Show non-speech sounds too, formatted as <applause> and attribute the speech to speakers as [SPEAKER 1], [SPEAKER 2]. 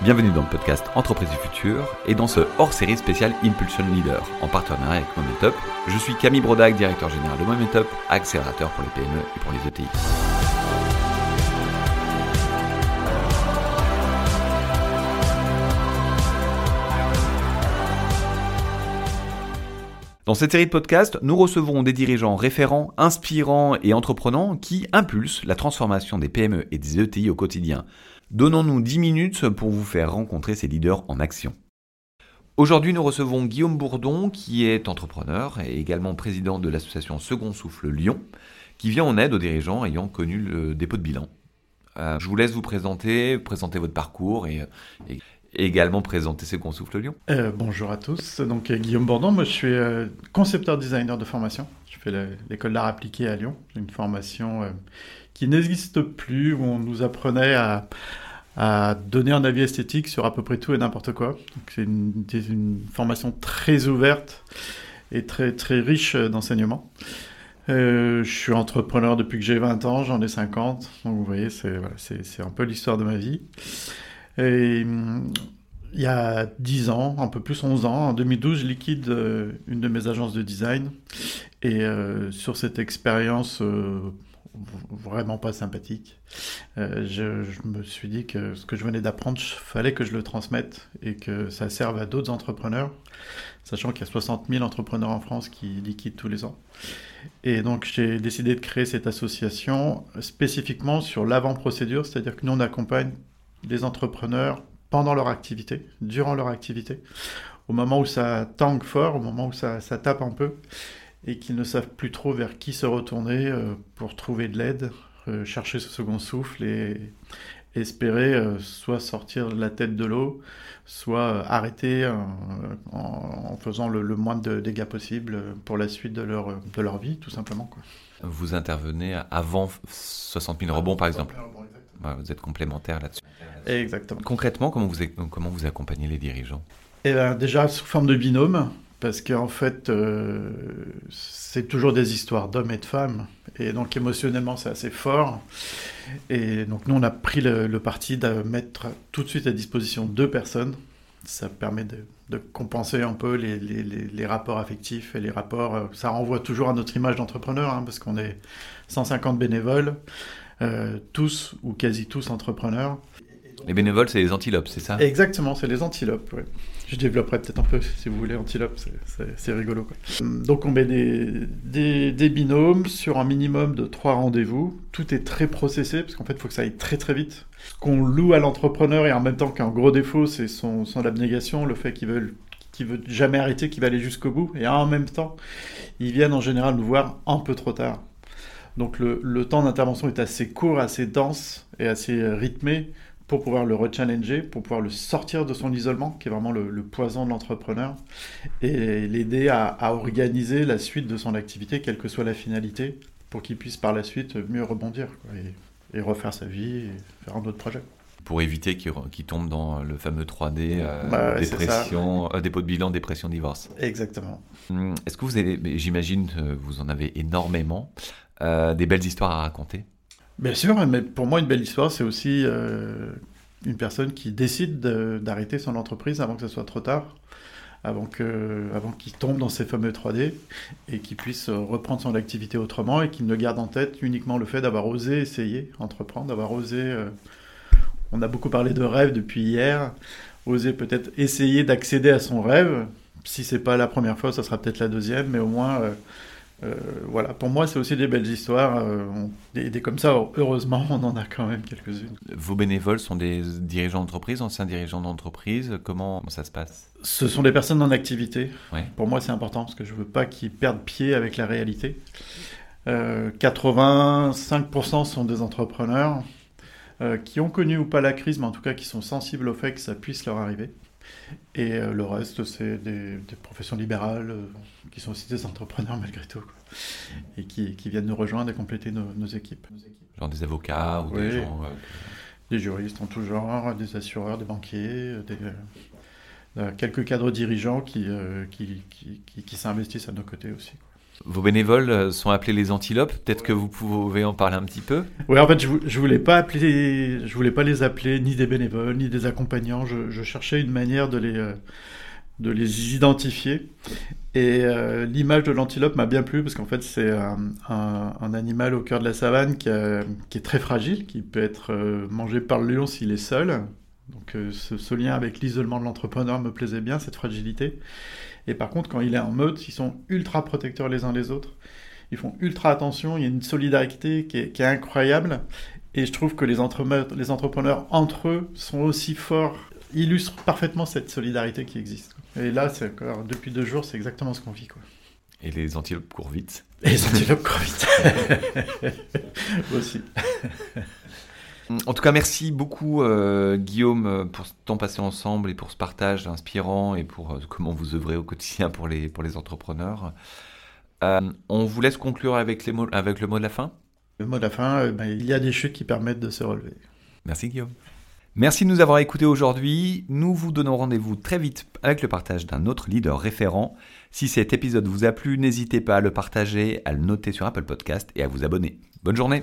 [SPEAKER 1] Bienvenue dans le podcast Entreprise du futur et dans ce hors-série spécial Impulsion Leader en partenariat avec Momentup. Je suis Camille Brodac, directeur général de Momentup, accélérateur pour les PME et pour les ETI. Dans cette série de podcasts, nous recevons des dirigeants référents, inspirants et entreprenants qui impulsent la transformation des PME et des ETI au quotidien. Donnons-nous 10 minutes pour vous faire rencontrer ces leaders en action. Aujourd'hui, nous recevons Guillaume Bourdon, qui est entrepreneur et également président de l'association Second Souffle Lyon, qui vient en aide aux dirigeants ayant connu le dépôt de bilan. Euh, je vous laisse vous présenter, présenter votre parcours et, également présenter Second Souffle Lyon.
[SPEAKER 2] Euh, bonjour à tous, donc euh, Guillaume Bourdon, moi je suis concepteur designer de formation. Je fais l'école d'art appliqué à Lyon, une formation qui n'existe plus, où on nous apprenait à, donner un avis esthétique sur à peu près tout et n'importe quoi. C'est une, formation très ouverte et très, très riche d'enseignements. Euh, je suis entrepreneur depuis que j'ai 20 ans, j'en ai 50, donc vous voyez, c'est voilà, un peu l'histoire de ma vie. Et il y a 10 ans, un peu plus 11 ans, en 2012, je liquide euh, une de mes agences de design. Et euh, sur cette expérience vraiment pas sympathique. Euh, je, me suis dit que ce que je venais d'apprendre, il fallait que je le transmette et que ça serve à d'autres entrepreneurs, sachant qu'il y a 60 000 entrepreneurs en France qui liquident tous les ans. Et donc j'ai décidé de créer cette association spécifiquement sur l'avant-procédure, c'est-à-dire que nous on accompagne les entrepreneurs pendant leur activité, durant leur activité, au moment où ça tangue fort, au moment où ça, ça tape un peu et qu'ils ne savent plus trop vers qui se retourner euh, pour trouver de l'aide, euh, chercher ce second souffle et espérer euh, soit sortir la tête de l'eau, soit arrêter en, faisant le, moins de dégâts possible pour la suite de leur, de leur vie, tout simplement. Quoi.
[SPEAKER 1] Vous intervenez avant 60 000 rebonds, par exemple Vous êtes complémentaire là-dessus.
[SPEAKER 2] Exactement.
[SPEAKER 1] Concrètement, comment vous, comment vous accompagnez les dirigeants?
[SPEAKER 2] Eh ben, Déjà sous forme de binôme parce qu'en fait, euh, c'est toujours des histoires d'hommes et de femmes, et donc émotionnellement, c'est assez fort. Et donc nous, on a pris le, parti de mettre tout de suite à disposition deux personnes. Ça permet de, compenser un peu les, rapports affectifs et les rapports. Euh, ça renvoie toujours à notre image d'entrepreneur, hein, parce qu'on est 150 bénévoles, euh, tous ou quasi tous entrepreneurs.
[SPEAKER 1] Les bénévoles, c'est les antilopes, c'est ça?
[SPEAKER 2] Exactement, c'est les antilopes. Je développerai peut-être un peu, si vous voulez, antilopes, c'est rigolo. Donc on met des, binômes sur un minimum de trois rendez-vous. Tout est très processé, parce qu'en fait, il faut que ça aille très très vite. Ce qu'on loue à l'entrepreneur, et en même temps qu'un gros défaut, c'est son, abnégation, le fait qu'il veut veut jamais arrêter, qui va aller jusqu'au bout, et en même temps, ils viennent en général nous voir un peu trop tard. Donc le temps d'intervention est assez court, assez dense et assez rythmé pour pouvoir le rechallenger, pour pouvoir le sortir de son isolement, qui est vraiment le, poison de l'entrepreneur, et l'aider à, organiser la suite de son activité, quelle que soit la finalité, pour qu'il puisse par la suite mieux rebondir et, refaire sa vie et faire un autre projet.
[SPEAKER 1] Pour éviter qu'il tombe dans le fameux 3D, euh, bah dépression, euh, dépôt de bilan, dépression, divorce.
[SPEAKER 2] Exactement.
[SPEAKER 1] Hum, est-ce que vous avez, j'imagine, vous en avez énormément, euh, des belles histoires à raconter?
[SPEAKER 2] Bien sûr, mais pour moi, une belle histoire, c'est aussi euh, une personne qui décide d'arrêter son entreprise avant que ce soit trop tard, avant qu'il avant tombe dans ces fameux 3D et qu'il puisse reprendre son activité autrement et qu'il ne garde en tête uniquement le fait d'avoir osé essayer, entreprendre, d'avoir osé. Euh, on a beaucoup parlé de rêve depuis hier, oser peut-être essayer d'accéder à son rêve. Si c'est pas la première fois, ça sera peut-être la deuxième, mais au moins. Euh, euh, voilà, pour moi, c'est aussi des belles histoires. Euh, des, comme ça, heureusement, on en a quand même quelques-unes.
[SPEAKER 1] Vos bénévoles sont des dirigeants d'entreprise, anciens dirigeants d'entreprise. Comment ça se passe?
[SPEAKER 2] Ce sont des personnes en activité. Pour moi, c'est important parce que je veux pas qu'ils perdent pied avec la réalité. 85% euh, sont des entrepreneurs qui ont connu ou pas la crise, mais en tout cas qui sont sensibles au fait que ça puisse leur arriver. Et euh, le reste, c'est des, professions libérales euh, qui sont aussi des entrepreneurs malgré tout. Et qui, qui, viennent nous rejoindre et compléter nos, équipes.
[SPEAKER 1] Genre des avocats ou des gens. Euh,
[SPEAKER 2] des juristes en tout genre, des assureurs, des banquiers, quelques cadres dirigeants qui, qui, qui, qui s'investissent à nos côtés aussi.
[SPEAKER 1] Vos bénévoles euh, sont appelés les antilopes. Peut-être que vous pouvez en parler un petit peu.
[SPEAKER 2] Oui, en fait, je, je voulais pas les appeler ni des bénévoles ni des accompagnants. Je, cherchais une manière de les euh, de les identifier. Et euh, l'image de l'antilope m'a bien plu parce qu'en fait c'est un, animal au cœur de la savane qui, est très fragile, qui peut être mangé par le lion s'il est seul. Donc ce, lien avec l'isolement de l'entrepreneur me plaisait bien, cette fragilité. Et par contre, quand il est en mode, ils sont ultra protecteurs les uns les autres. Ils font ultra attention, il y a une solidarité qui est, qui est incroyable. Et je trouve que les, entre les entrepreneurs entre eux sont aussi forts, illustrent parfaitement cette solidarité qui existe. Et là, c'est depuis deux jours, c'est exactement ce qu'on vit. Quoi.
[SPEAKER 1] Et les antilopes courent vite.
[SPEAKER 2] Et les antilopes courent vite. <laughs> aussi. <laughs>
[SPEAKER 1] En tout cas, merci beaucoup euh, Guillaume pour ce temps passé ensemble et pour ce partage inspirant et pour euh, comment vous œuvrez au quotidien pour les, pour les entrepreneurs. Euh, on vous laisse conclure avec, les mots, avec le mot de la fin?
[SPEAKER 2] Le mot de la fin, ben, il y a des chutes qui permettent de se relever.
[SPEAKER 1] Merci Guillaume. Merci de nous avoir écoutés aujourd'hui. Nous vous donnons rendez-vous très vite avec le partage d'un autre leader référent. Si cet épisode vous a plu, n'hésitez pas à le partager, à le noter sur Apple Podcast et à vous abonner. Bonne journée